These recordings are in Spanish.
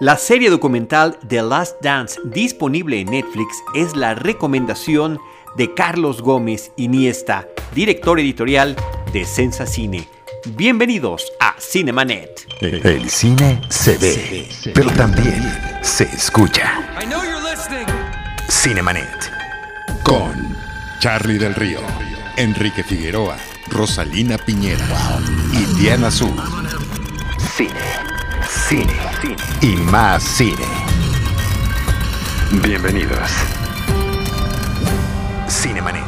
La serie documental The Last Dance disponible en Netflix es la recomendación de Carlos Gómez Iniesta, director editorial de Sensa Cine. Bienvenidos a Cinemanet. El cine se ve, pero también se escucha. Cinemanet. Con Charlie del Río, Enrique Figueroa, Rosalina Piñera y Diana Azul. Cine, cine, y más cine. Bienvenidos. Cinemanet.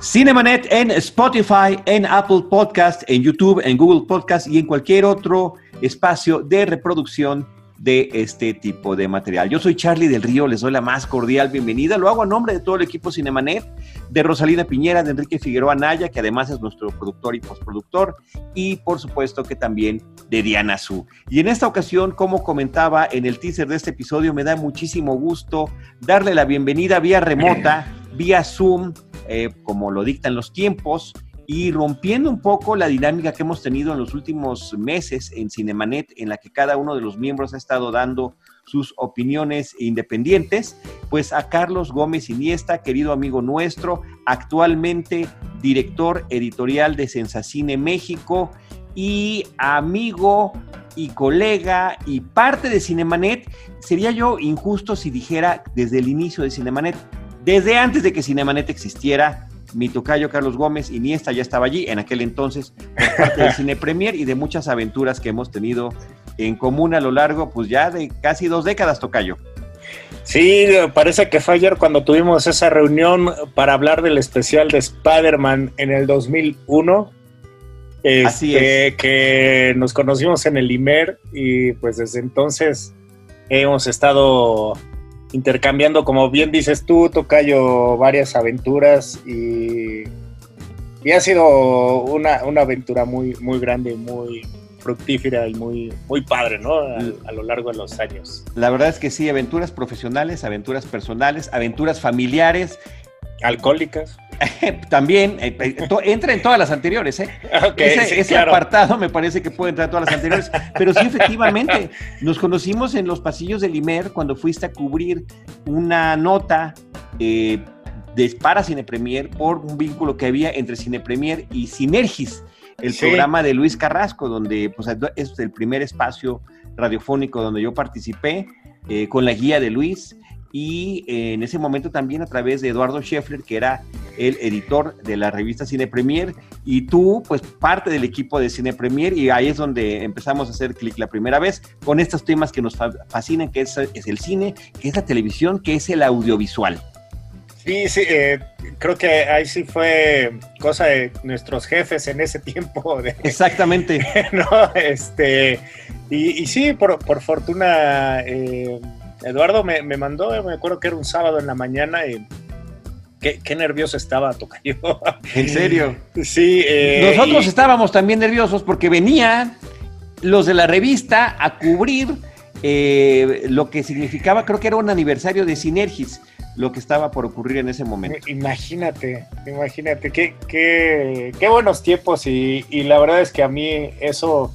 Cinemanet en Spotify, en Apple Podcast, en YouTube, en Google Podcast y en cualquier otro espacio de reproducción de este tipo de material. Yo soy Charlie del Río, les doy la más cordial bienvenida. Lo hago a nombre de todo el equipo Cinemanet, de Rosalina Piñera, de Enrique Figueroa Naya, que además es nuestro productor y postproductor, y por supuesto que también de Diana Su. Y en esta ocasión, como comentaba en el teaser de este episodio, me da muchísimo gusto darle la bienvenida vía remota, vía Zoom, eh, como lo dictan los tiempos, y rompiendo un poco la dinámica que hemos tenido en los últimos meses en Cinemanet, en la que cada uno de los miembros ha estado dando sus opiniones independientes, pues a Carlos Gómez Iniesta, querido amigo nuestro, actualmente director editorial de Sensacine México y amigo y colega y parte de Cinemanet, sería yo injusto si dijera desde el inicio de Cinemanet, desde antes de que Cinemanet existiera, mi tocayo Carlos Gómez Iniesta ya estaba allí en aquel entonces por parte del Cine Premier y de muchas aventuras que hemos tenido en común a lo largo, pues ya de casi dos décadas, tocayo. Sí, parece que fue ayer cuando tuvimos esa reunión para hablar del especial de Spider-Man en el 2001. Así este, es. Que nos conocimos en el IMER y pues desde entonces hemos estado intercambiando, como bien dices tú, Tocayo, varias aventuras y, y ha sido una, una, aventura muy, muy grande, muy fructífera y muy, muy padre, ¿no? A, a, lo largo de los años. La verdad es que sí, aventuras profesionales, aventuras personales, aventuras familiares. Alcohólicas. También eh, entra en todas las anteriores, ¿eh? Okay, ese, sí, ese claro. apartado me parece que puede entrar en todas las anteriores, pero sí, efectivamente, nos conocimos en los pasillos del IMER cuando fuiste a cubrir una nota eh, de para Cine Premier por un vínculo que había entre Cine Premier y Sinergis, el Sí. programa de Luis Carrasco, donde pues, es el primer espacio radiofónico donde yo participé eh, con la guía de Luis y eh, en ese momento también a través de Eduardo Scheffler, que era el editor de la revista Cine Premier, y tú, pues parte del equipo de Cine Premier, y ahí es donde empezamos a hacer clic la primera vez con estos temas que nos fa- fascinan, que es, es el cine, que es la televisión, que es el audiovisual. Sí, sí, eh, creo que ahí sí fue cosa de nuestros jefes en ese tiempo. De, Exactamente. ¿no? Este, y, y sí, por, por fortuna, eh, Eduardo me, me mandó, me acuerdo que era un sábado en la mañana y qué, qué nervioso estaba Tocayo. En serio. Sí. eh, Nosotros y- estábamos también nerviosos porque venían los de la revista a cubrir eh, lo que significaba, creo que era un aniversario de Sinergis, lo que estaba por ocurrir en ese momento. Imagínate, imagínate, qué, qué, qué buenos tiempos y, y la verdad es que a mí eso,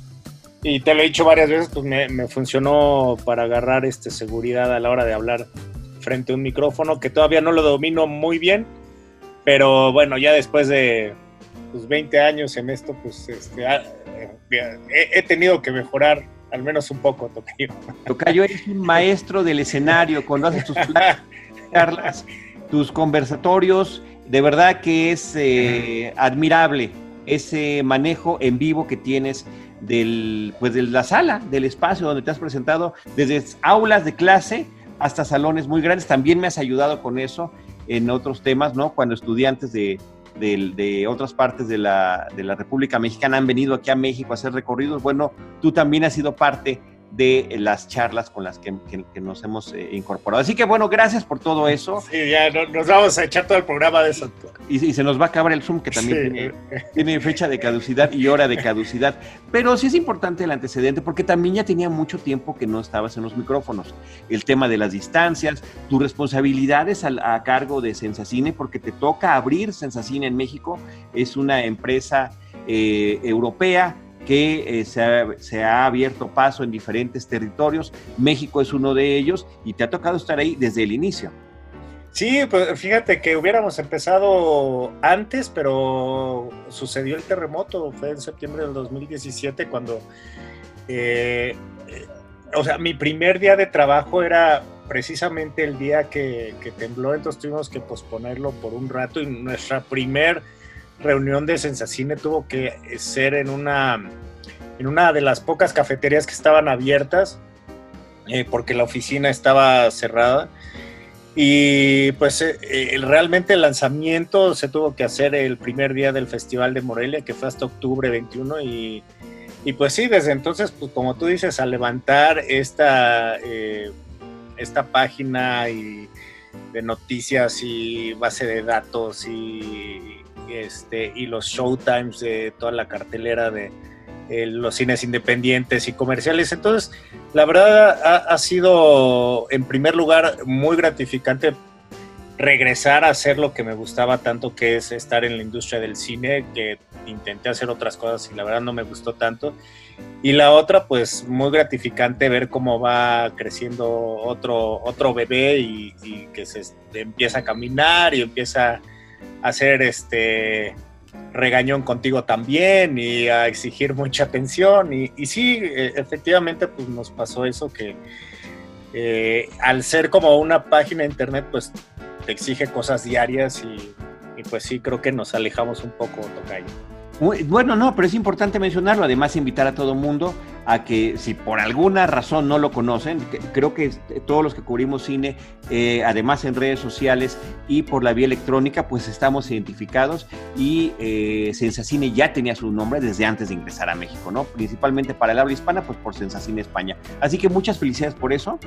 y te lo he dicho varias veces, pues me, me funcionó para agarrar este, seguridad a la hora de hablar frente a un micrófono, que todavía no lo domino muy bien, pero bueno, ya después de pues, 20 años en esto, pues este, ah, eh, he, he tenido que mejorar al menos un poco, Tocayo. Tocayo, eres un maestro del escenario cuando haces tus charlas, tus conversatorios, de verdad que es eh, admirable ese manejo en vivo que tienes del, pues de la sala, del espacio donde te has presentado, desde aulas de clase hasta salones muy grandes. También me has ayudado con eso en otros temas, ¿no? Cuando estudiantes de, de, otras partes de la, de la República Mexicana han venido aquí a México a hacer recorridos. Bueno, tú también has sido parte de las charlas con las que, que, que nos hemos eh, incorporado. Así que bueno, gracias por todo eso. Sí, ya no, nos vamos a echar todo el programa de eso. Y, y se nos va a acabar el Zoom, que también Sí. tiene, tiene fecha de caducidad y hora de caducidad. Pero sí es importante el antecedente, porque también ya tenía mucho tiempo que no estabas en los micrófonos. El tema de las distancias, tus responsabilidades al- a, cargo de Sensacine, porque te toca abrir Sensacine en México. Es una empresa eh, europea que eh, se, ha, abierto paso en diferentes territorios. México es uno de ellos y te ha tocado estar ahí desde el inicio. Sí, pues fíjate que hubiéramos empezado antes, pero sucedió el terremoto, fue en septiembre del 2017 cuando, eh, eh, o sea, mi primer día de trabajo era precisamente el día que, tembló, entonces tuvimos que posponerlo por un rato y nuestra primer reunión de Sensacine tuvo que ser en una, en una de las pocas cafeterías que estaban abiertas, eh, porque la oficina estaba cerrada. Y pues eh, eh, realmente el lanzamiento se tuvo que hacer el primer día del Festival de Morelia, que fue hasta octubre 21. Y, y pues sí, desde entonces, pues como tú dices, al levantar esta, esta página y de noticias y base de datos y este, y los showtimes de toda la cartelera de eh, los cines independientes y comerciales. Entonces, la verdad ha, sido, en primer lugar, muy gratificante regresar a hacer lo que me gustaba tanto, que es estar en la industria del cine, que intenté hacer otras cosas y la verdad no me gustó tanto. Y la otra, pues muy gratificante ver cómo va creciendo otro, otro bebé y, y que se empieza a caminar y empieza hacer este regañón contigo también y a exigir mucha atención. Y, sí, e, efectivamente, pues nos pasó eso que eh, al ser como una página de internet, pues te exige cosas diarias y, y pues sí, creo que nos alejamos un poco, Tocayo. Bueno, no, pero es importante mencionarlo, además invitar a todo mundo a que si por alguna razón no lo conocen, creo que todos los que cubrimos cine, eh, además en redes sociales y por la vía electrónica, pues estamos identificados y eh, Sensacine ya tenía su nombre desde antes de ingresar a México, ¿no? Principalmente para el habla hispana, pues por Sensacine España. Así que muchas felicidades por eso.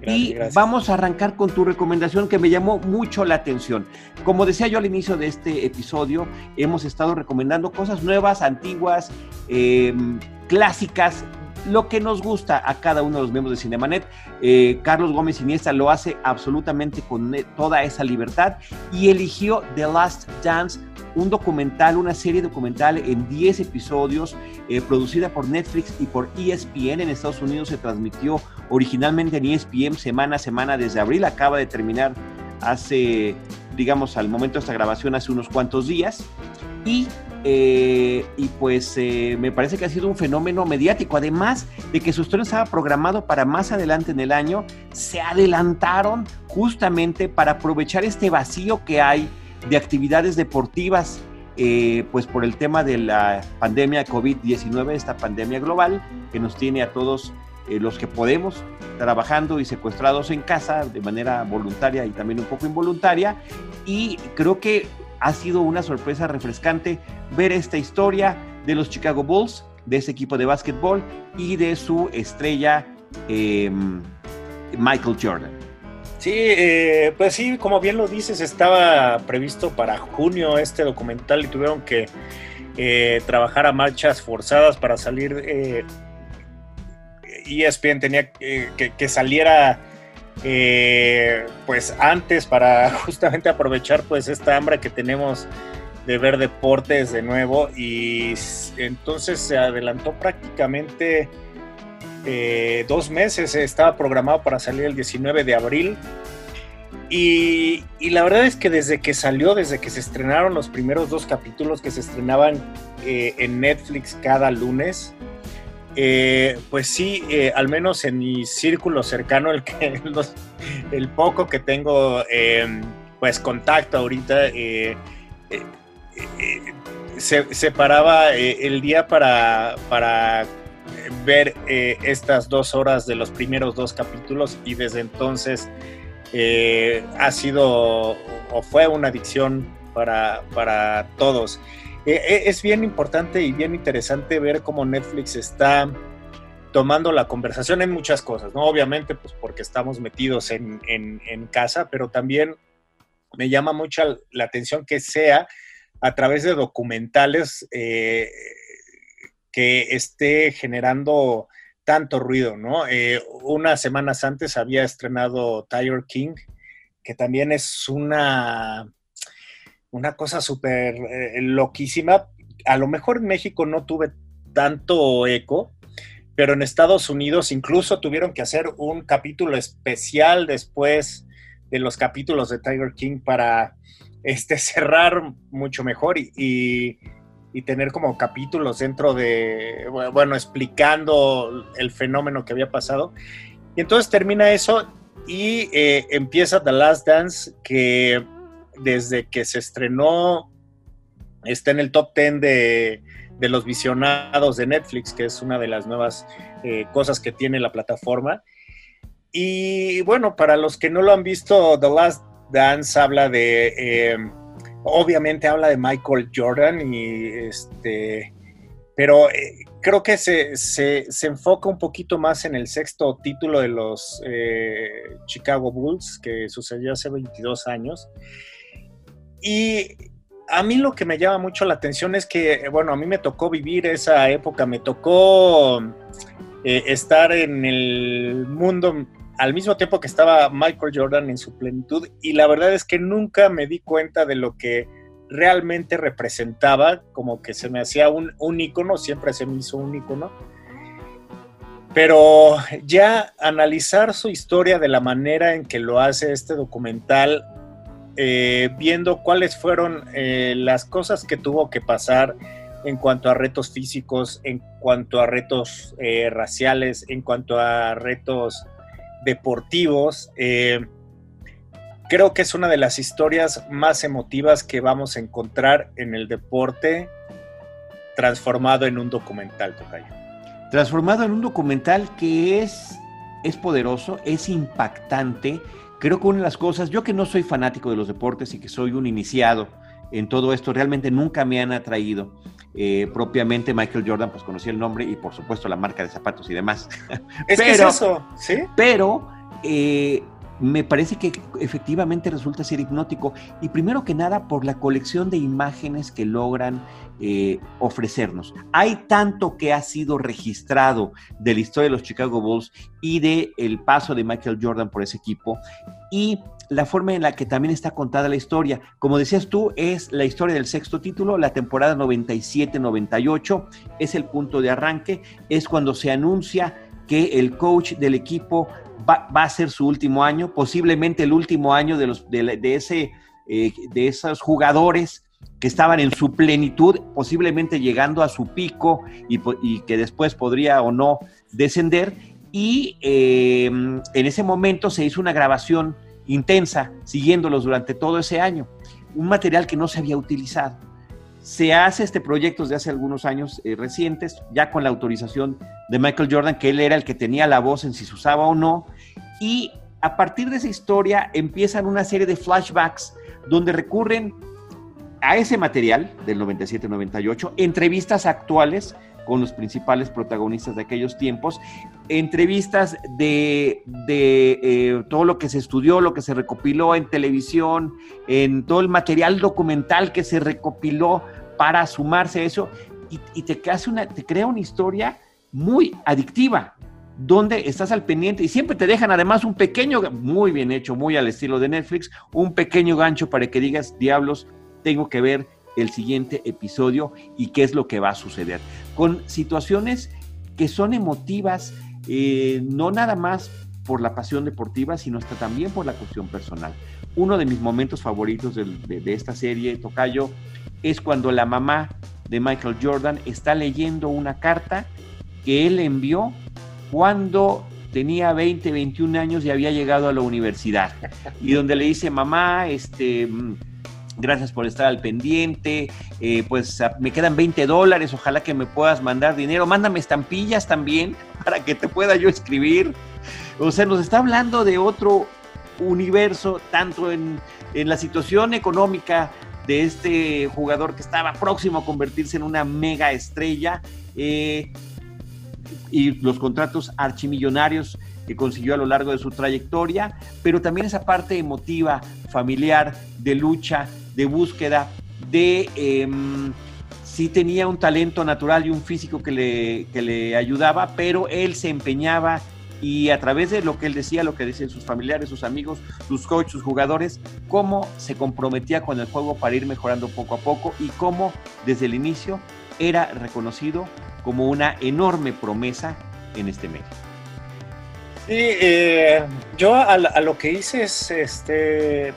y vamos a arrancar con tu recomendación que me llamó mucho la atención. Como decía yo al inicio de este episodio, hemos estado recomendando cosas nuevas, antiguas, eh, clásicas, lo que nos gusta a cada uno de los miembros de Cinemanet. Eh, Carlos Gómez Iniesta lo hace absolutamente con e, toda esa libertad y eligió The Last Dance, un documental, una serie documental en 10 episodios, eh, producida por Netflix y por ESPN. En Estados Unidos se transmitió originalmente en ESPN semana a semana desde abril, acaba de terminar hace, digamos, al momento de esta grabación, hace unos cuantos días. Y eh, y pues eh, me parece que ha sido un fenómeno mediático. Además de que su estreno estaba programado para más adelante en el año, se adelantaron justamente para aprovechar este vacío que hay de actividades deportivas, eh, pues por el tema de la pandemia COVID-19, esta pandemia global que nos tiene a todos los que podemos trabajando y secuestrados en casa de manera voluntaria y también un poco involuntaria. Y creo que ha sido una sorpresa refrescante ver esta historia de los Chicago Bulls, de ese equipo de básquetbol y de su estrella em, Michael Jordan. Sí, eh, pues sí, como bien lo dices, estaba previsto para junio este documental y tuvieron que eh, trabajar a marchas forzadas para salir. Eh, ESPN tenía que, que saliera eh, pues antes para justamente aprovechar pues esta hambre que tenemos de ver deportes de nuevo y entonces se adelantó prácticamente eh, dos meses, estaba programado para salir el 19 de abril. Y, la verdad es que desde que salió, desde que se estrenaron los primeros dos capítulos que se estrenaban eh, en Netflix cada lunes, eh, pues sí, eh, al menos en mi círculo cercano, el, que, el poco que tengo, em, pues contacto ahorita, eh, se separaba el día para, para ver estas dos horas de los primeros dos capítulos y desde entonces ha sido o fue una adicción para, para todos. Eh, eh, es bien importante y bien interesante ver cómo Netflix está tomando la conversación en muchas cosas, ¿no? Obviamente, pues porque estamos metidos en, casa, pero también me llama mucho la atención que sea a través de documentales eh, que esté generando tanto ruido, ¿no? unas semanas antes había estrenado Tiger King, que también es una una cosa súper eh, loquísima. A lo mejor en México no tuve tanto eco, pero en Estados Unidos incluso tuvieron que hacer un capítulo especial después de los capítulos de Tiger King para este, cerrar mucho mejor y, tener como capítulos dentro de, bueno, explicando el fenómeno que había pasado. Y entonces termina eso y eh, empieza The Last Dance, que desde que se estrenó está en el top 10 de, los visionados de Netflix, que es una de las nuevas eh, cosas que tiene la plataforma. Y bueno, para los que no lo han visto, The Last Dance habla de, eh, obviamente habla de Michael Jordan y este, pero eh, creo que se, enfoca un poquito más en el sexto título de los eh, Chicago Bulls, que sucedió hace 22 años. Y a mí lo que me llama mucho la atención es que, bueno, a mí me tocó vivir esa época, me tocó estar en el mundo al mismo tiempo que estaba Michael Jordan en su plenitud y la verdad es que nunca me di cuenta de lo que realmente representaba, como que se me hacía un, un icono, siempre se me hizo un icono. Pero ya analizar su historia de la manera en que lo hace este documental, eh, viendo cuáles fueron eh, las cosas que tuvo que pasar en cuanto a retos físicos, en cuanto a retos eh, raciales, en cuanto a retos deportivos. Creo que es una de las historias más emotivas que vamos a encontrar en el deporte transformado en un documental, Tocayo. Transformado en un documental que es, es poderoso, es impactante. Creo que una de las cosas, yo que no soy fanático de los deportes y que soy un iniciado en todo esto, realmente nunca me han atraído. Eh, propiamente Michael Jordan, pues conocí el nombre y por supuesto la marca de zapatos y demás. Es pero, que eso, ¿sí? Pero eh, me parece que efectivamente resulta ser hipnótico y primero que nada por la colección de imágenes que logran eh, ofrecernos. Hay tanto que ha sido registrado de la historia de los Chicago Bulls y de el paso de Michael Jordan por ese equipo y la forma en la que también está contada la historia. Como decías tú, es la historia del sexto título, la temporada 97-98, es el punto de arranque, es cuando se anuncia que el coach del equipo va, a ser su último año, posiblemente el último año de, los, de, ese, eh, de esos jugadores que estaban en su plenitud, posiblemente llegando a su pico y, que después podría o no descender. Y eh, en ese momento se hizo una grabación intensa, siguiéndolos durante todo ese año. Un material que no se había utilizado. Se hace este proyecto desde hace algunos años eh, recientes, ya con la autorización de Michael Jordan, que él era el que tenía la voz en si se usaba o no. Y a partir de esa historia empiezan una serie de flashbacks donde recurren a ese material del 97-98, entrevistas actuales con los principales protagonistas de aquellos tiempos, entrevistas de, eh, todo lo que se estudió, lo que se recopiló en televisión, en todo el material documental que se recopiló para sumarse a eso, y, te, hace una, te crea una historia muy adictiva, donde estás al pendiente y siempre te dejan además un pequeño, muy bien hecho, muy al estilo de Netflix, un pequeño gancho para que digas, diablos, tengo que ver el siguiente episodio y qué es lo que va a suceder. Con situaciones que son emotivas, eh, no nada más por la pasión deportiva, sino hasta también por la cuestión personal. Uno de mis momentos favoritos de, de esta serie, Tocayo, es cuando la mamá de Michael Jordan está leyendo una carta que él envió cuando tenía 20, 21 años y había llegado a la universidad. Y donde le dice, mamá, este, mm, gracias por estar al pendiente, eh, pues me quedan 20 dólares, ojalá que me puedas mandar dinero, mándame estampillas también para que te pueda yo escribir. O sea, nos está hablando de otro universo, tanto en, la situación económica de este jugador que estaba próximo a convertirse en una mega estrella eh, y los contratos archimillonarios que consiguió a lo largo de su trayectoria, pero también esa parte emotiva, familiar, de lucha, de búsqueda, de em, sí tenía un talento natural y un físico que le, que le ayudaba, pero él se empeñaba y a través de lo que él decía, lo que decían sus familiares, sus amigos, sus coaches, sus jugadores, cómo se comprometía con el juego para ir mejorando poco a poco y cómo desde el inicio era reconocido como una enorme promesa en este medio. Sí, eh, yo a, lo que hice es, este,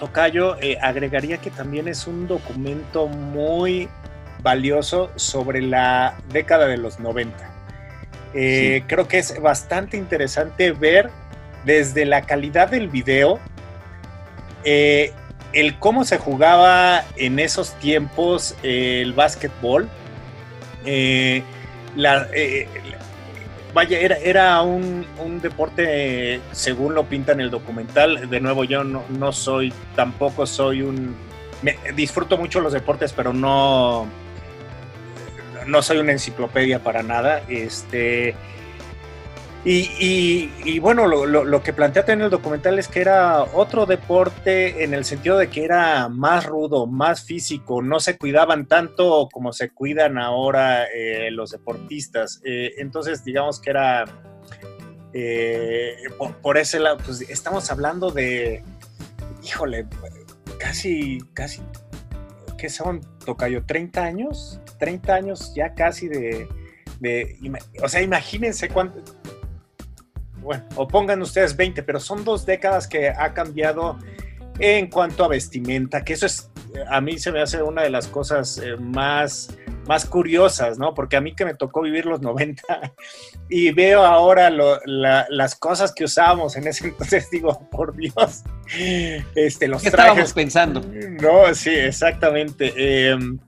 Tocayo, eh, agregaría que también es un documento muy valioso sobre la década de los 90. Eh, creo que es bastante interesante ver desde la calidad del video, el cómo se jugaba en esos tiempos el básquetbol. La, vaya, era, era un, deporte, según lo pinta en el documental, de nuevo yo no, soy, tampoco soy un, disfruto mucho los deportes, pero no, no soy una enciclopedia para nada, este, y, bueno, lo, que planteaste en el documental es que era otro deporte en el sentido de que era más rudo, más físico, no se cuidaban tanto como se cuidan ahora eh, los deportistas. Eh, entonces, digamos que era, eh, por, ese lado, pues estamos hablando de, híjole, casi, casi, ¿qué son, Tocayo? ¿30 años? 30 años ya casi de... de o sea, imagínense cuánto bueno, o pongan ustedes 20, pero son dos décadas que ha cambiado en cuanto a vestimenta, que eso es, a mí se me hace una de las cosas eh, más, más curiosas, ¿no? Porque a mí que me tocó vivir los 90 y veo ahora las cosas que usábamos en ese entonces, digo, por Dios, este, los ¿Qué estábamos pensando? No, sí, exactamente. Em,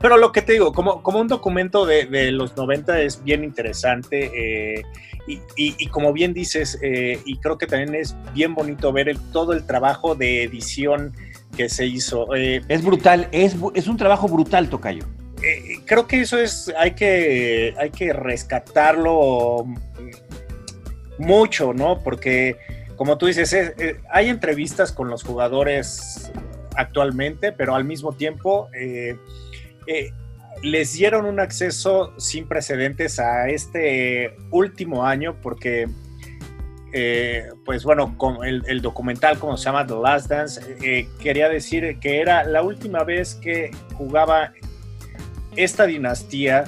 pero lo que te digo, como, como un documento de, de los 90 es bien interesante. Eh, y, como bien dices, eh, y creo que también es bien bonito ver el, todo el trabajo de edición que se hizo. Eh, es brutal, es, es, un trabajo brutal, Tocayo. Eh, creo que eso es, hay que, hay que rescatarlo mucho, ¿no? Porque, como tú dices, hay entrevistas con los jugadores actualmente, pero al mismo tiempo les dieron un acceso sin precedentes a este último año porque, eh, pues bueno, con el, documental, como se llama The Last Dance, eh, quería decir que era la última vez que jugaba esta dinastía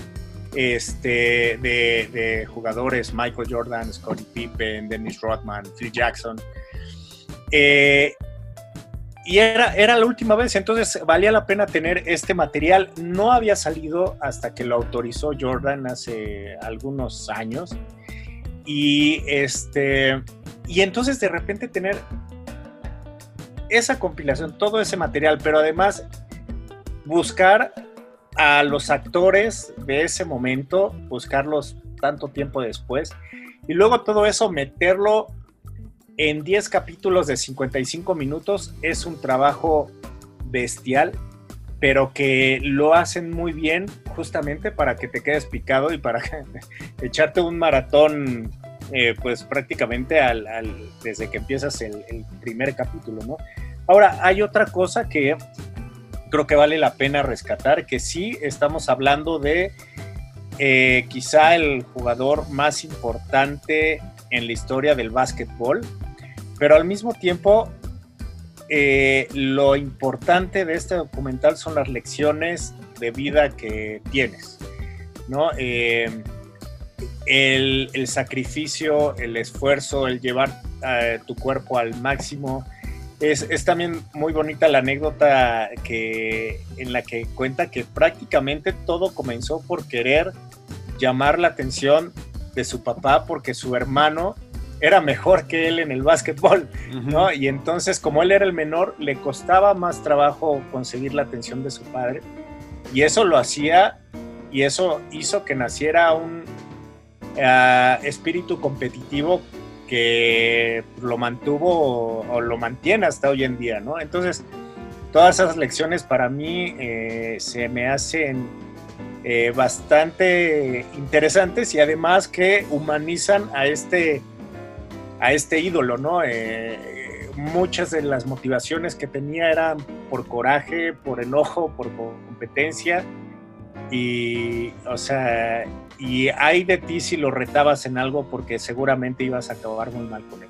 este, de, jugadores, Michael Jordan, Scottie Pippen, Dennis Rodman, Phil Jackson. Eh, y era, era la última vez, entonces valía la pena tener este material. No había salido hasta que lo autorizó Jordan hace algunos años. Y este y entonces de repente tener esa compilación, todo ese material, pero además buscar a los actores de ese momento, buscarlos tanto tiempo después, y luego todo eso meterlo en 10 capítulos de 55 minutos es un trabajo bestial, pero que lo hacen muy bien justamente para que te quedes picado y para echarte un maratón eh, pues prácticamente desde que empiezas el, primer capítulo. Ahora, hay otra cosa que creo que vale la pena rescatar, que sí estamos hablando de eh, quizá el jugador más importante en la historia del básquetbol, pero al mismo tiempo, eh, lo importante de este documental son las lecciones de vida que tienes, ¿no? Eh, el, sacrificio, el esfuerzo, el llevar eh, tu cuerpo al máximo. Es, es, también muy bonita la anécdota que, en la que cuenta que prácticamente todo comenzó por querer llamar la atención de su papá porque su hermano era mejor que él en el básquetbol, ¿no? Y entonces, como él era el menor, le costaba más trabajo conseguir la atención de su padre. Y eso lo hacía, y eso hizo que naciera un eh, espíritu competitivo que lo mantuvo o, lo mantiene hasta hoy en día, ¿no? Entonces, todas esas lecciones para mí eh, se me hacen eh, bastante interesantes y además que humanizan a este a este ídolo, ¿no? Eh, muchas de las motivaciones que tenía eran por coraje, por enojo, por competencia. Y, o sea, y hay de ti si lo retabas en algo porque seguramente ibas a acabar muy mal con él.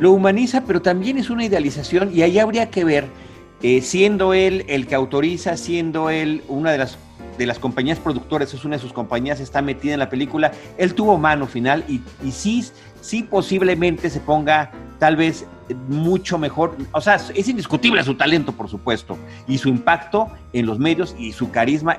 Lo humaniza, pero también es una idealización y ahí habría que ver, eh, siendo él el que autoriza, siendo él una de las de las compañías productoras, es una de sus compañías, está metida en la película. Él tuvo mano final y, y sí, sí posiblemente se ponga tal vez mucho mejor. O sea, es indiscutible su talento, por supuesto, y su impacto en los medios y su carisma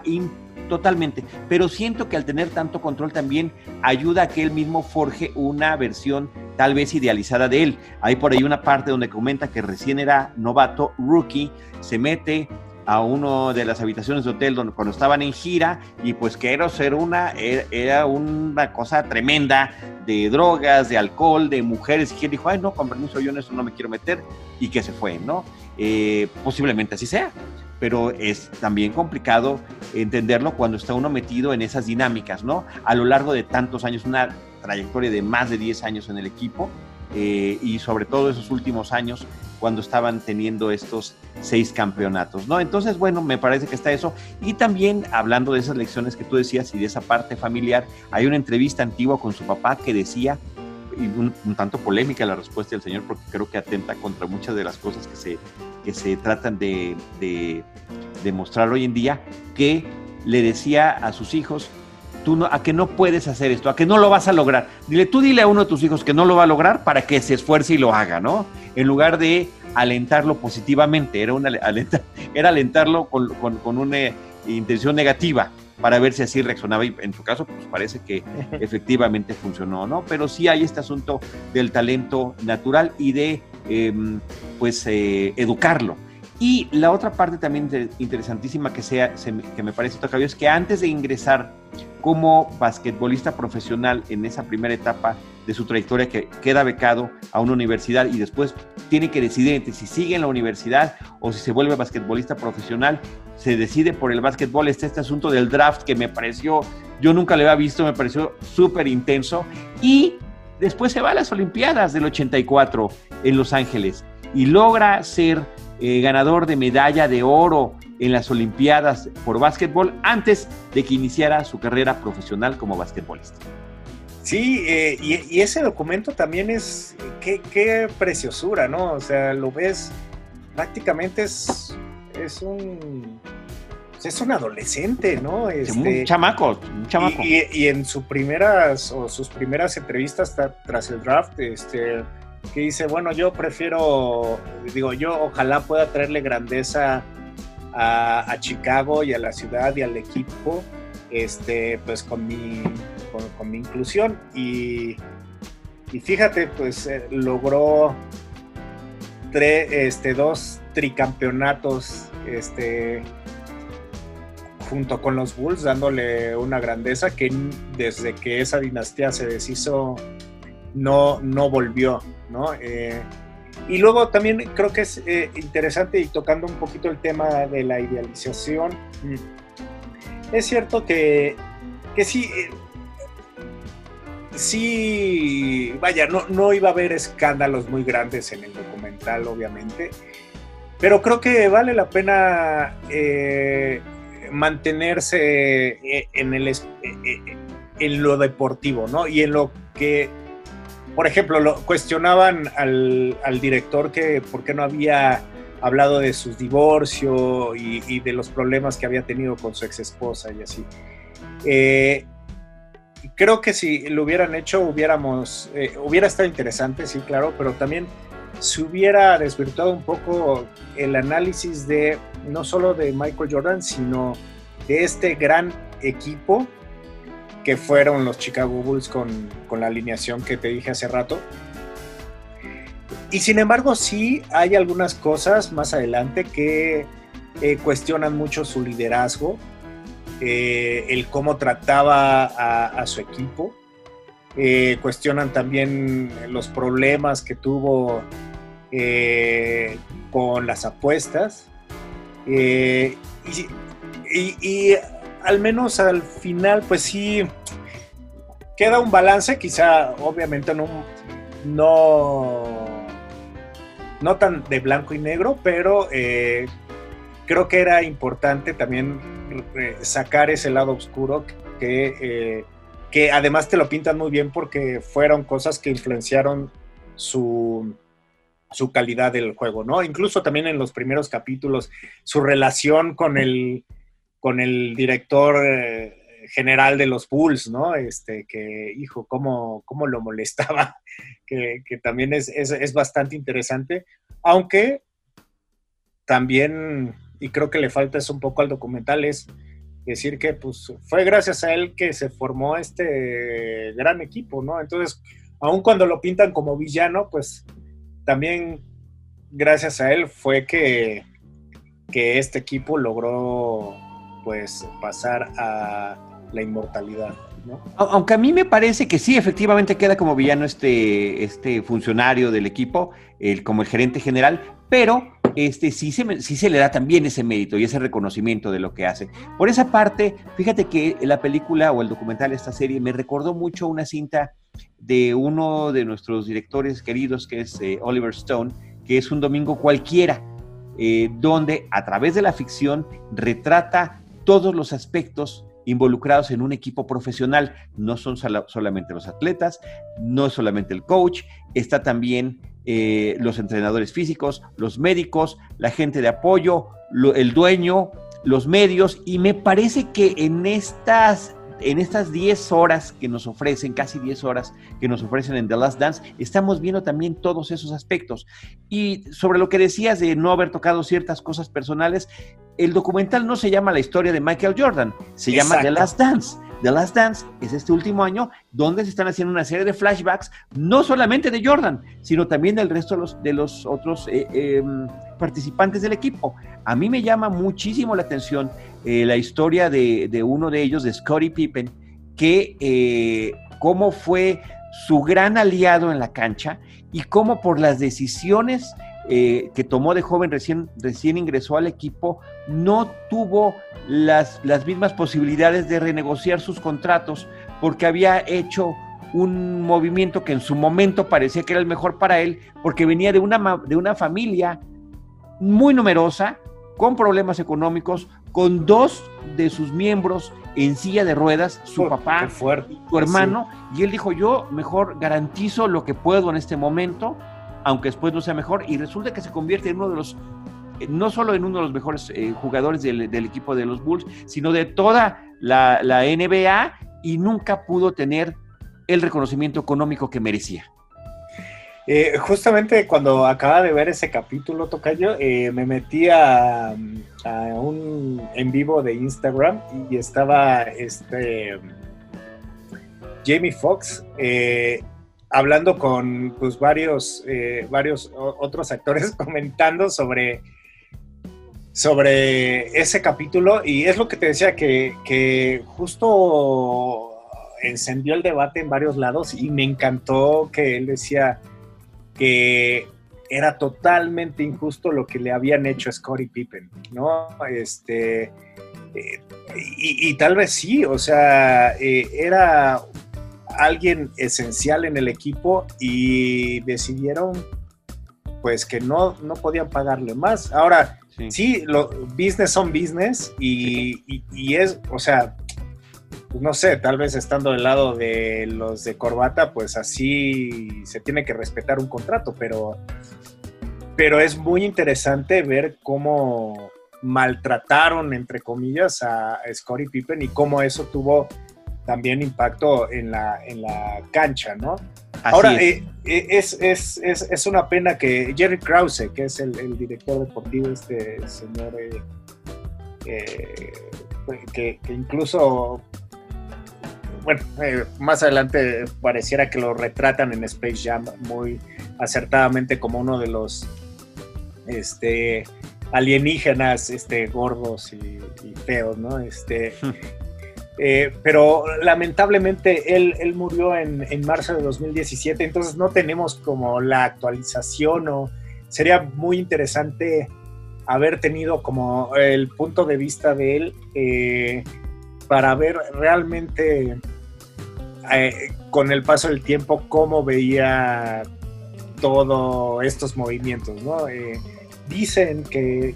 totalmente. Pero siento que al tener tanto control también ayuda a que él mismo forje una versión tal vez idealizada de él. Hay por ahí una parte donde comenta que recién era novato, rookie, se mete a uno de las habitaciones de hotel donde cuando estaban en gira y pues que era ser una era una cosa tremenda de drogas, de alcohol, de mujeres y él dijo, ay no, con permiso yo en eso no me quiero meter y que se fue, ¿no? Eh, posiblemente así sea, pero es también complicado entenderlo cuando está uno metido en esas dinámicas, ¿no? A lo largo de tantos años, una trayectoria de más de 10 años en el equipo eh, y sobre todo esos últimos años cuando estaban teniendo estos seis campeonatos, ¿no? Entonces, bueno, me parece que está eso. Y también, hablando de esas lecciones que tú decías y de esa parte familiar, hay una entrevista antigua con su papá que decía, y un, tanto polémica la respuesta del señor, porque creo que atenta contra muchas de las cosas que se, que se tratan de, de, de mostrar hoy en día, que le decía a sus hijos, tú no, a que no puedes hacer esto, a que no lo vas a lograr. Dile, tú dile a uno de tus hijos que no lo va a lograr para que se esfuerce y lo haga, ¿no? En lugar de alentarlo positivamente, era, una, era alentarlo con, con, una intención negativa para ver si así reaccionaba y en tu caso pues parece que efectivamente funcionó, ¿no? Pero sí hay este asunto del talento natural y de em, pues eh, educarlo. Y la otra parte también interesantísima que, sea, que me parece tocado es que antes de ingresar como basquetbolista profesional en esa primera etapa de su trayectoria que queda becado a una universidad y después tiene que decidir entre si sigue en la universidad o si se vuelve basquetbolista profesional, se decide por el básquetbol. Está este asunto del draft que me pareció, yo nunca lo había visto, me pareció súper intenso. Y después se va a las Olimpiadas del 84 en Los Ángeles y logra ser eh, ganador de medalla de oro en las Olimpiadas por básquetbol antes de que iniciara su carrera profesional como basquetbolista. Sí, eh, y, ese documento también es, qué, preciosura, ¿no? O sea, lo ves, prácticamente es, es un, es un adolescente, ¿no? Este, un chamaco, un chamaco. Y, en sus primeras, o sus primeras entrevistas tras el draft, este, que dice, bueno, yo prefiero, digo, yo ojalá pueda traerle grandeza a, Chicago y a la ciudad y al equipo, este, pues con mi, con, mi inclusión. Y, y, fíjate, pues eh, logró tres, este, dos tricampeonatos este, junto con los Bulls, dándole una grandeza que desde que esa dinastía se deshizo no, no volvió, Eh, y luego también creo que es eh, interesante y tocando un poquito el tema de la idealización, mm, es cierto que, que sí, eh, sí, vaya, no, no iba a haber escándalos muy grandes en el documental, obviamente, pero creo que vale la pena mantenerse en, el, en lo deportivo, ¿no? Y en lo que por ejemplo, lo, cuestionaban al, director que por qué no había hablado de su divorcio y, de los problemas que había tenido con su ex esposa y así. Eh, creo que si lo hubieran hecho, hubiéramos, eh, hubiera estado interesante, sí, claro, pero también se hubiera desvirtuado un poco el análisis de no solo de Michael Jordan, sino de este gran equipo que fueron los Chicago Bulls con, la alineación que te dije hace rato. Y sin embargo, sí hay algunas cosas más adelante que eh, cuestionan mucho su liderazgo, eh, el cómo trataba a, su equipo, eh, cuestionan también los problemas que tuvo con las apuestas. y, al menos al final, pues sí, queda un balance, quizá obviamente no, no, no tan de blanco y negro, pero eh, creo que era importante también eh, sacar ese lado oscuro que, eh, que además te lo pintan muy bien porque fueron cosas que influenciaron su, su calidad del juego, ¿no? Incluso también en los primeros capítulos, su relación con el con el director eh, general de los Bulls, ¿no? Este, que, hijo, cómo, cómo lo molestaba, que, también es, es, bastante interesante, aunque también, y creo que le falta eso un poco al documental, es decir que pues fue gracias a él que se formó este gran equipo, ¿no? Entonces, aun cuando lo pintan como villano, pues también gracias a él fue que, que este equipo logró pues pasar a la inmortalidad. ¿no? Aunque a mí me parece que sí, efectivamente queda como villano este, este funcionario del equipo, el, como el gerente general, pero este, sí, se, sí se le da también ese mérito y ese reconocimiento de lo que hace. Por esa parte, fíjate que la película o el documental, esta serie, me recordó mucho una cinta de uno de nuestros directores queridos, que es eh, Oliver Stone, que es Un Domingo Cualquiera, eh, donde a través de la ficción retrata todos los aspectos involucrados en un equipo profesional. No son solamente los atletas, no es solamente el coach, está también eh, los entrenadores físicos, los médicos, la gente de apoyo, el dueño, los medios, y me parece que en estas en estas 10 horas que nos ofrecen, casi 10 horas que nos ofrecen en The Last Dance, estamos viendo también todos esos aspectos. Y sobre lo que decías de no haber tocado ciertas cosas personales, el documental no se llama La historia de Michael Jordan, se llama The Last Dance. The Last Dance es este último año donde se están haciendo una serie de flashbacks, no solamente de Jordan, sino también del resto de los, de los otros eh, em, participantes del equipo. A mí me llama muchísimo la atención eh, la historia de, uno de ellos, de Scottie Pippen, que eh, cómo fue su gran aliado en la cancha y cómo por las decisiones eh, que tomó de joven, recién, recién ingresó al equipo, no tuvo las, las mismas posibilidades de renegociar sus contratos porque había hecho un movimiento que en su momento parecía que era el mejor para él, porque venía de una, de una familia muy numerosa, con problemas económicos, con dos de sus miembros en silla de ruedas, su papá, su hermano, y él dijo, yo mejor garantizo lo que puedo en este momento aunque después no sea mejor, y resulta que se convierte en uno de los, eh, no solo en uno de los mejores eh, jugadores del, equipo de los Bulls, sino de toda la, NBA, y nunca pudo tener el reconocimiento económico que merecía. Eh, justamente cuando acaba de ver ese capítulo, Tocayo, me metí a, un en vivo de Instagram y estaba este Jamie Foxx hablando con pues, varios, eh, varios otros actores comentando sobre, sobre ese capítulo y es lo que te decía que, justo encendió el debate en varios lados y me encantó que él decía que era totalmente injusto lo que le habían hecho a Scottie Pippen, ¿no? Este, eh, y, tal vez sí, o sea, eh, era alguien esencial en el equipo y decidieron pues que no, no podían pagarle más. Ahora, sí, lo, business son business y, es, o sea, no sé, tal vez estando del lado de los de corbata, pues así se tiene que respetar un contrato, pero, pero es muy interesante ver cómo maltrataron, entre comillas, a Scottie Pippen y cómo eso tuvo también impacto en la, en la cancha, ¿no? Ahora, eh, eh, es. es, es, es, una pena que Jerry Krause, que es el, director deportivo, este señor, eh, que, que, incluso, bueno, más adelante pareciera que lo retratan en Space Jam muy acertadamente como uno de los este, alienígenas este, gordos y, y feos, ¿no? Este, Eh, pero lamentablemente él, él murió en, en, marzo de 2017, entonces no tenemos como la actualización o sería muy interesante haber tenido como el punto de vista de él eh, para ver realmente eh, con el paso del tiempo cómo veía todos estos movimientos, ¿no? Dicen que,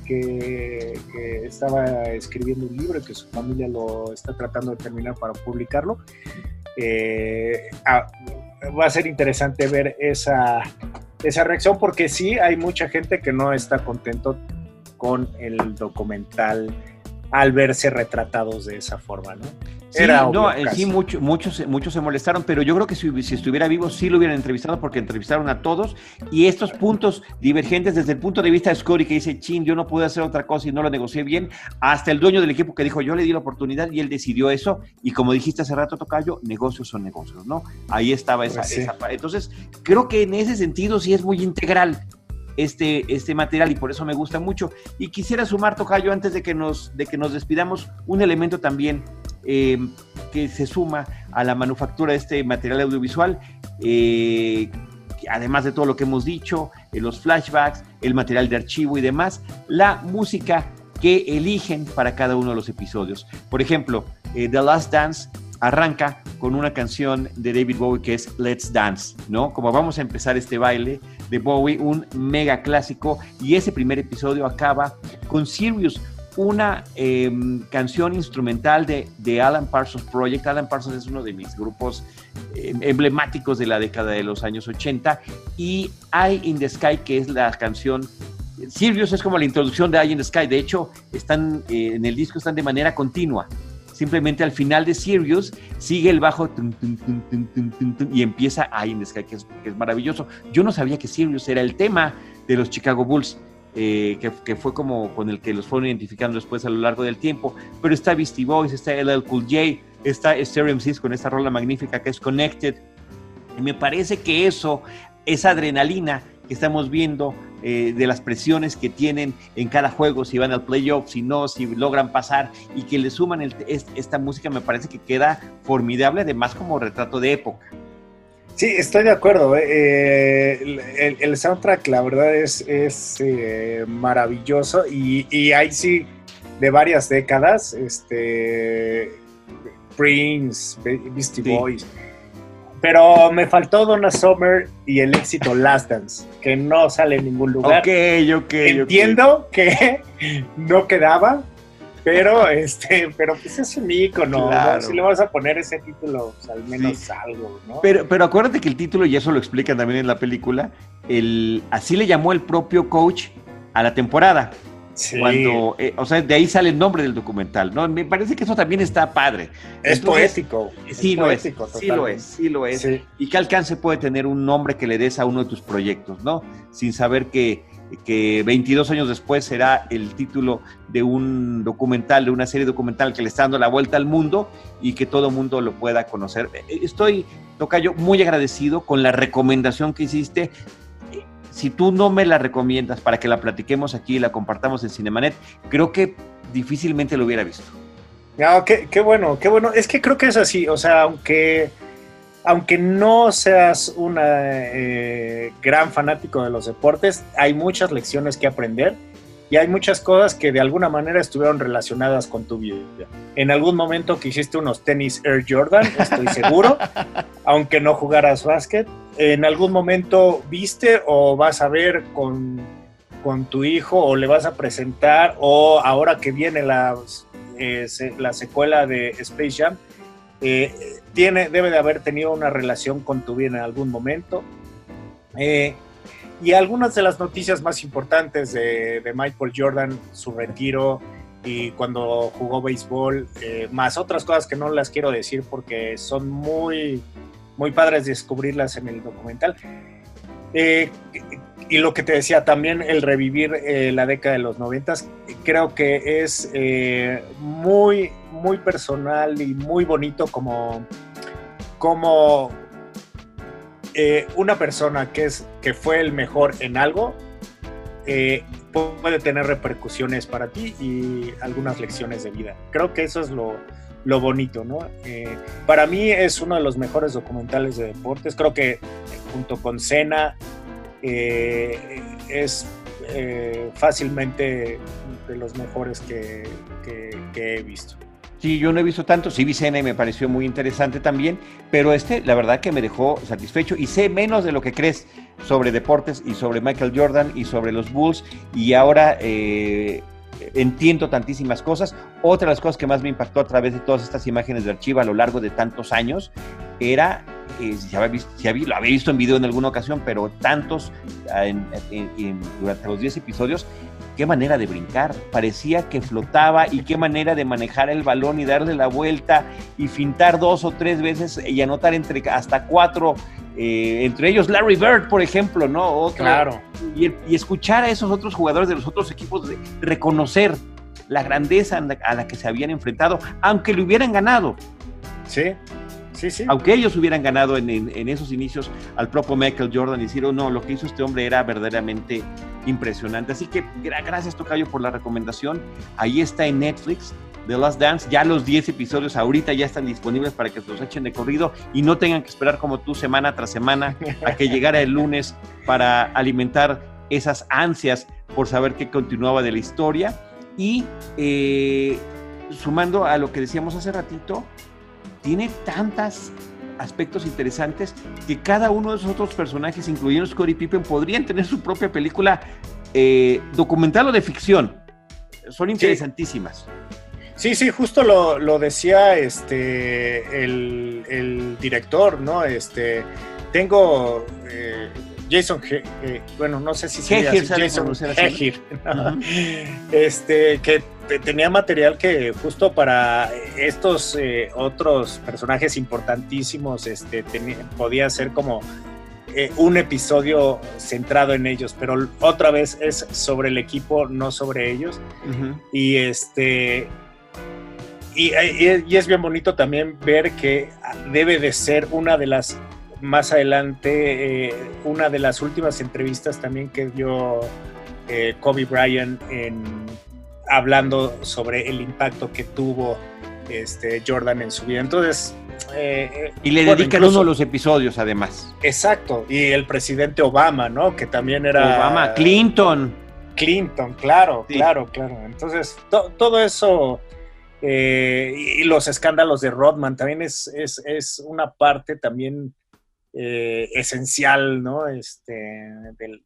estaba escribiendo un libro y que su familia lo está tratando de terminar para publicarlo. Eh, va a ser interesante ver esa, esa reacción porque sí hay mucha gente que no está contento con el documental al verse retratados de esa forma, ¿no? Sí, no, eh, sí muchos, muchos se molestaron, pero yo creo que si, estuviera vivo sí lo hubieran entrevistado porque entrevistaron a todos y estos puntos divergentes desde el punto de vista de Scotty que dice, chin, yo no pude hacer otra cosa y no lo negocié bien, hasta el dueño del equipo que dijo, yo le di la oportunidad y él decidió eso y como dijiste hace rato, Tocayo, negocios son negocios, ¿no? Ahí estaba esa, pues esa Entonces, creo que en ese sentido sí es muy integral este, este material y por eso me gusta mucho. Y quisiera sumar, Tocayo, antes de que nos, de que nos despidamos, un elemento también eh, que se suma a la manufactura de este material audiovisual, eh, además de todo lo que hemos dicho, eh, los flashbacks, el material de archivo y demás, la música que eligen para cada uno de los episodios. Por ejemplo, The Last Dance arranca con una canción de David Bowie que es Let's Dance, ¿no? Como vamos a empezar este baile de Bowie, un mega clásico, y ese primer episodio acaba con Sirius, una em, canción instrumental de, de, Alan Parsons Project. Alan Parsons es uno de mis grupos em, emblemáticos de la década de los años 80 y Eye in the Sky, que es la canción Sirius es como la introducción de Eye in the Sky. De hecho, están eh, en el disco están de manera continua simplemente al final de Sirius sigue el bajo y empieza ahí que es, maravilloso. Yo no sabía que Sirius era el tema de los Chicago Bulls. Eh, que, fue como con el que los fueron identificando después a lo largo del tiempo, pero está Beastie Boys, está LL Cool J, está Stereo con esta rola magnífica que es Connected, y me parece que eso, esa adrenalina que estamos viendo eh, de las presiones que tienen en cada juego, si van al playoff, si no, si logran pasar y que le suman esta música, me parece que queda formidable, además como retrato de época. Sí, estoy de acuerdo. Eh, eh, el, soundtrack, la verdad, es, es maravilloso y, y ahí sí, de varias décadas, este, Prince, Beastie Boys. Pero me faltó Donna Summer y el éxito Last Dance, que no sale en ningún lugar. Ok, ok. Entiendo que no quedaba, pero este, pero pues es un ícono. Si le vas a poner ese título, pues, al menos algo, ¿no? Pero, pero acuérdate que el título, y eso lo explican también en la película, el, así le llamó el propio coach a la temporada. Cuando, eh, o sea, de ahí sale el nombre del documental, ¿no? Me parece que eso también está padre. Es poético. Sí, lo es, sí lo es, sí lo es. Y qué alcance puede tener un nombre que le des a uno de tus proyectos, ¿no? Sin saber que, que 22 años después será el título de un documental, de una serie documental que le está dando la vuelta al mundo y que todo el mundo lo pueda conocer. Estoy, Tocayo, muy agradecido con la recomendación que hiciste si tú no me la recomiendas para que la platiquemos aquí y la compartamos en Cinemanet, creo que difícilmente lo hubiera visto. No, qué, bueno, qué bueno. Es que creo que es así, o sea, aunque, aunque no seas un eh, gran fanático de los deportes, hay muchas lecciones que aprender y hay muchas cosas que de alguna manera estuvieron relacionadas con tu vida. En algún momento que hiciste unos tenis Air Jordan, estoy seguro, aunque no jugaras básquet. En algún momento viste o vas a ver con, con tu hijo o le vas a presentar o ahora que viene la, eh, la secuela de Space Jam, eh, tiene, debe de haber tenido una relación con tu vida en algún momento. Eh, y algunas de las noticias más importantes de, Michael Jordan, su retiro y cuando jugó béisbol, eh, más otras cosas que no las quiero decir porque son muy, muy padres descubrirlas en el documental. Eh, y lo que te decía también, el revivir eh, la década de los noventas, creo que es muy, muy personal y muy bonito como, como eh, una persona que, es, que fue el mejor en algo eh, puede tener repercusiones para ti y algunas lecciones de vida. Creo que eso es lo, lo bonito, ¿no? Eh, para mí es uno de los mejores documentales de deportes. Creo que junto con Cena es fácilmente de los mejores que he visto. Sí, yo no he visto tanto, sí vi me pareció muy interesante también, pero este la verdad que me dejó satisfecho y sé menos de lo que crees sobre deportes y sobre Michael Jordan y sobre los Bulls y ahora eh, entiendo tantísimas cosas. Otra de las cosas que más me impactó a través de todas estas imágenes de archivo a lo largo de tantos años era, eh, si, había visto, si había, lo había visto en video en alguna ocasión, pero tantos durante los 10 episodios, qué manera de brincar, parecía que flotaba y qué manera de manejar el balón y darle la vuelta y fintar dos o tres veces y anotar entre hasta cuatro, eh, entre ellos Larry Bird, por ejemplo, ¿no? claro. Y, escuchar a esos otros jugadores de los otros equipos reconocer la grandeza a la que se habían enfrentado, aunque le hubieran ganado. Sí, Aunque ellos hubieran ganado en, esos inicios al propio Michael Jordan y decir, oh, no, lo que hizo este hombre era verdaderamente impresionante. Así que gracias, Tocayo, por la recomendación. Ahí está en Netflix. The Last Dance, ya los 10 episodios ahorita ya están disponibles para que los echen de corrido y no tengan que esperar como tú semana tras semana a que llegara el lunes para alimentar esas ansias por saber qué continuaba de la historia. Y eh, sumando a lo que decíamos hace ratito, tiene tantos aspectos interesantes que cada uno de esos otros personajes, incluyendo Scottie Pippen, podrían tener su propia película eh, documental o de ficción. Son interesantísimas. Sí, sí, justo lo, decía este el, director, ¿no? Este tengo eh, Jason, eh, bueno, no sé si sería Jason Hegir, este, que tenía material que justo para estos eh, otros personajes importantísimos, este, podía ser como eh, un episodio centrado en ellos, pero otra vez es sobre el equipo, no sobre ellos. Y este y, y, es bien bonito también ver que debe de ser una de las más adelante, eh, una de las últimas entrevistas también que dio eh, Kobe Bryant en, hablando sobre el impacto que tuvo este, Jordan en su vida. Entonces... Eh, y le dedican uno de los episodios, además. Exacto, y el presidente Obama, ¿no? Que también era... Obama, Clinton. Clinton, claro, claro, claro. Entonces, todo eso... y los escándalos de Rodman también es, es, es una parte también eh, esencial, ¿no? Este, del,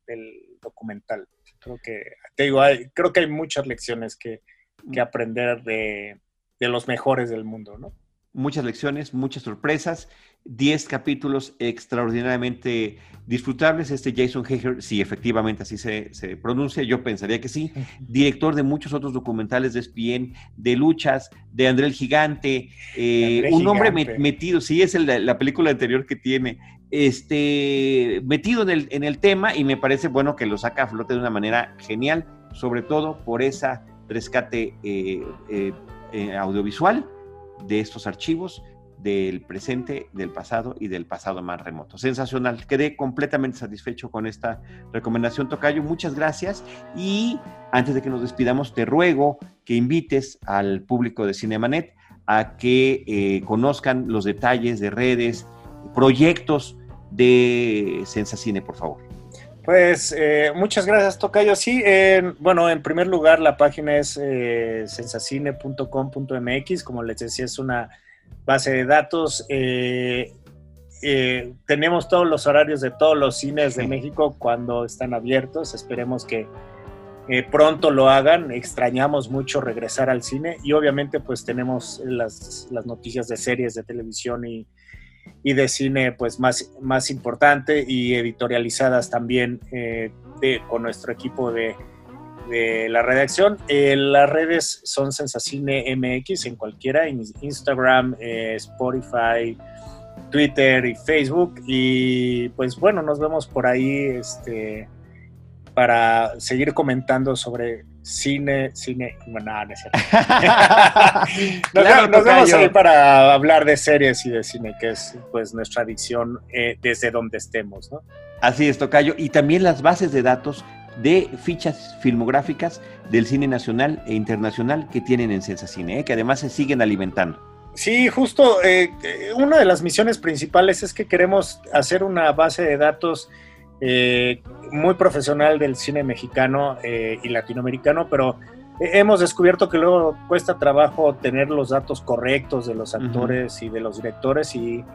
documental. Creo que, te digo, creo que hay muchas lecciones que, mm. aprender de, de, los mejores del mundo, ¿no? Muchas lecciones, muchas sorpresas 10 capítulos extraordinariamente disfrutables. Este Jason Hager, si efectivamente así se, pronuncia, yo pensaría que sí. Director de muchos otros documentales de ESPN, de luchas, de André el Gigante, eh, un hombre metido, sí, es la película anterior que tiene, este, metido en el, en el tema y me parece bueno que lo saca a flote de una manera genial, sobre todo por esa rescate eh, eh, audiovisual de estos archivos del presente, del pasado y del pasado más remoto. Sensacional. Quedé completamente satisfecho con esta recomendación, Tocayo. Muchas gracias. Y antes de que nos despidamos, te ruego que invites al público de Cinemanet a que eh, conozcan los detalles de redes, proyectos de Sensacine, por favor. Pues eh, muchas gracias, Tocayo. Sí, bueno, en primer lugar, la página es eh, sensacine.com.mx. Como les decía, es una base de datos. Eh, eh, tenemos todos los horarios de todos los cines de México cuando están abiertos. Esperemos que pronto lo hagan. Extrañamos mucho regresar al cine y obviamente pues tenemos las, noticias de series de televisión y, de cine pues más, más importante y editorializadas también con nuestro equipo de de la redacción. Eh, las redes son Sensacine MX en cualquiera, Instagram, eh, Spotify, Twitter y Facebook. Y pues bueno, nos vemos por ahí este, para seguir comentando sobre cine, cine, bueno, no, nos, vemos ahí para hablar de series y de cine, que es pues nuestra adicción eh, desde donde estemos, ¿no? Así es, Tocayo. Y también las bases de datos de fichas filmográficas del cine nacional e internacional que tienen en Sensacine, ¿eh? que además se siguen alimentando. Sí, justo eh, una de las misiones principales es que queremos hacer una base de datos eh, muy profesional del cine mexicano y latinoamericano, pero hemos descubierto que luego cuesta trabajo tener los datos correctos de los actores y de los directores y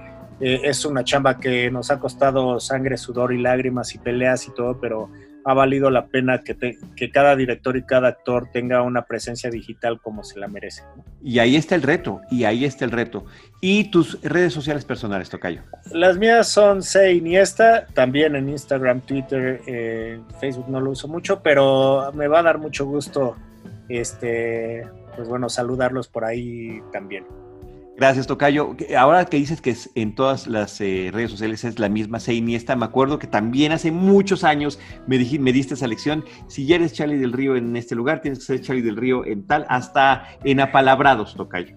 es una chamba que nos ha costado sangre, sudor y lágrimas y peleas y todo, pero ha valido la pena que, que cada director y cada actor tenga una presencia digital como se la merece. Y ahí está el reto, y ahí está el reto. ¿Y tus redes sociales personales, Tocayo? Las mías son C Iniesta, también en Instagram, Twitter, eh, Facebook no lo uso mucho, pero me va a dar mucho gusto, este, pues bueno, saludarlos por ahí también. Gracias, Tocayo. Ahora que dices que en todas las eh, redes sociales es la misma C Iniesta, me acuerdo que también hace muchos años me, me diste esa lección. Si ya eres Charlie del Río en este lugar, tienes que ser Charlie del Río en tal, hasta en apalabrados, Tocayo.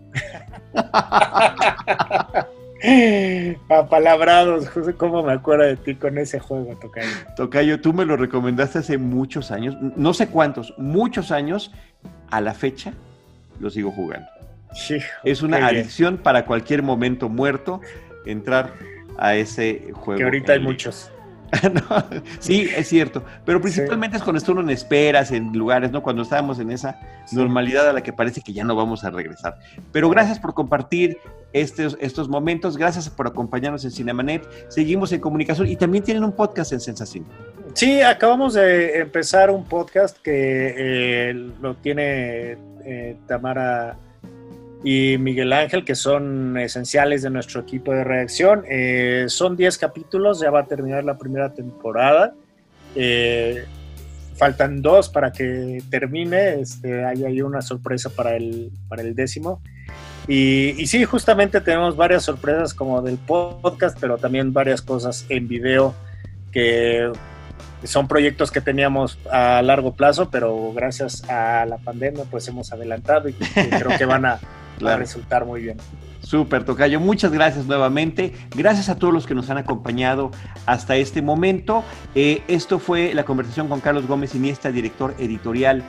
apalabrados, ¿cómo me acuerdo de ti con ese juego, Tocayo? Tocayo, tú me lo recomendaste hace muchos años, no sé cuántos, muchos años, a la fecha lo sigo jugando es una adicción para cualquier momento muerto entrar a ese juego. Que ahorita hay muchos. sí, es cierto, pero principalmente es cuando uno en esperas, en lugares, ¿no? Cuando estábamos en esa normalidad a la que parece que ya no vamos a regresar. Pero gracias por compartir estos, estos momentos, gracias por acompañarnos en Cinemanet, seguimos en comunicación y también tienen un podcast en Sensacine. Sí, acabamos de empezar un podcast que eh, lo tiene eh, Tamara y Miguel Ángel, que son esenciales de nuestro equipo de reacción. Eh, son 10 capítulos, ya va a terminar la primera temporada. Eh, faltan dos para que termine. Este, hay ahí una sorpresa para el, para el décimo. Y, y, sí, justamente tenemos varias sorpresas como del podcast, pero también varias cosas en video que son proyectos que teníamos a largo plazo, pero gracias a la pandemia pues hemos adelantado y creo que van a va a resultar muy bien. Súper, Tocayo. Muchas gracias nuevamente. Gracias a todos los que nos han acompañado hasta este momento. Eh, esto fue la conversación con Carlos Gómez Iniesta, director editorial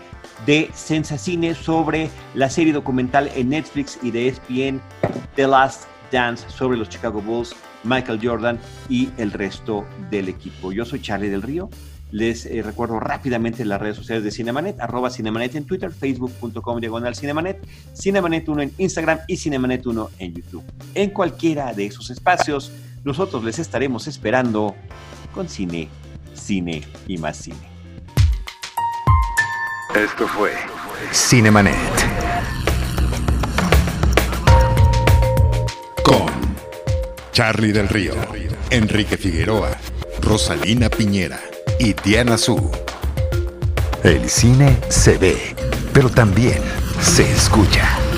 de Sensacine, sobre la serie documental en Netflix y de ESPN, The Last Dance, sobre los Chicago Bulls, Michael Jordan y el resto del equipo. Yo soy Charlie del Río. Les eh, recuerdo rápidamente las redes sociales de Cinemanet, arroba Cinemanet en Twitter, facebook.com diagonal Cinemanet, Cinemanet1 en Instagram y Cinemanet1 en YouTube. En cualquiera de esos espacios, nosotros les estaremos esperando con cine, cine y más cine. Esto fue Cinemanet. Con Charlie del Río, Enrique Figueroa, Rosalina Piñera y Diana Su. El cine se ve, pero también se escucha.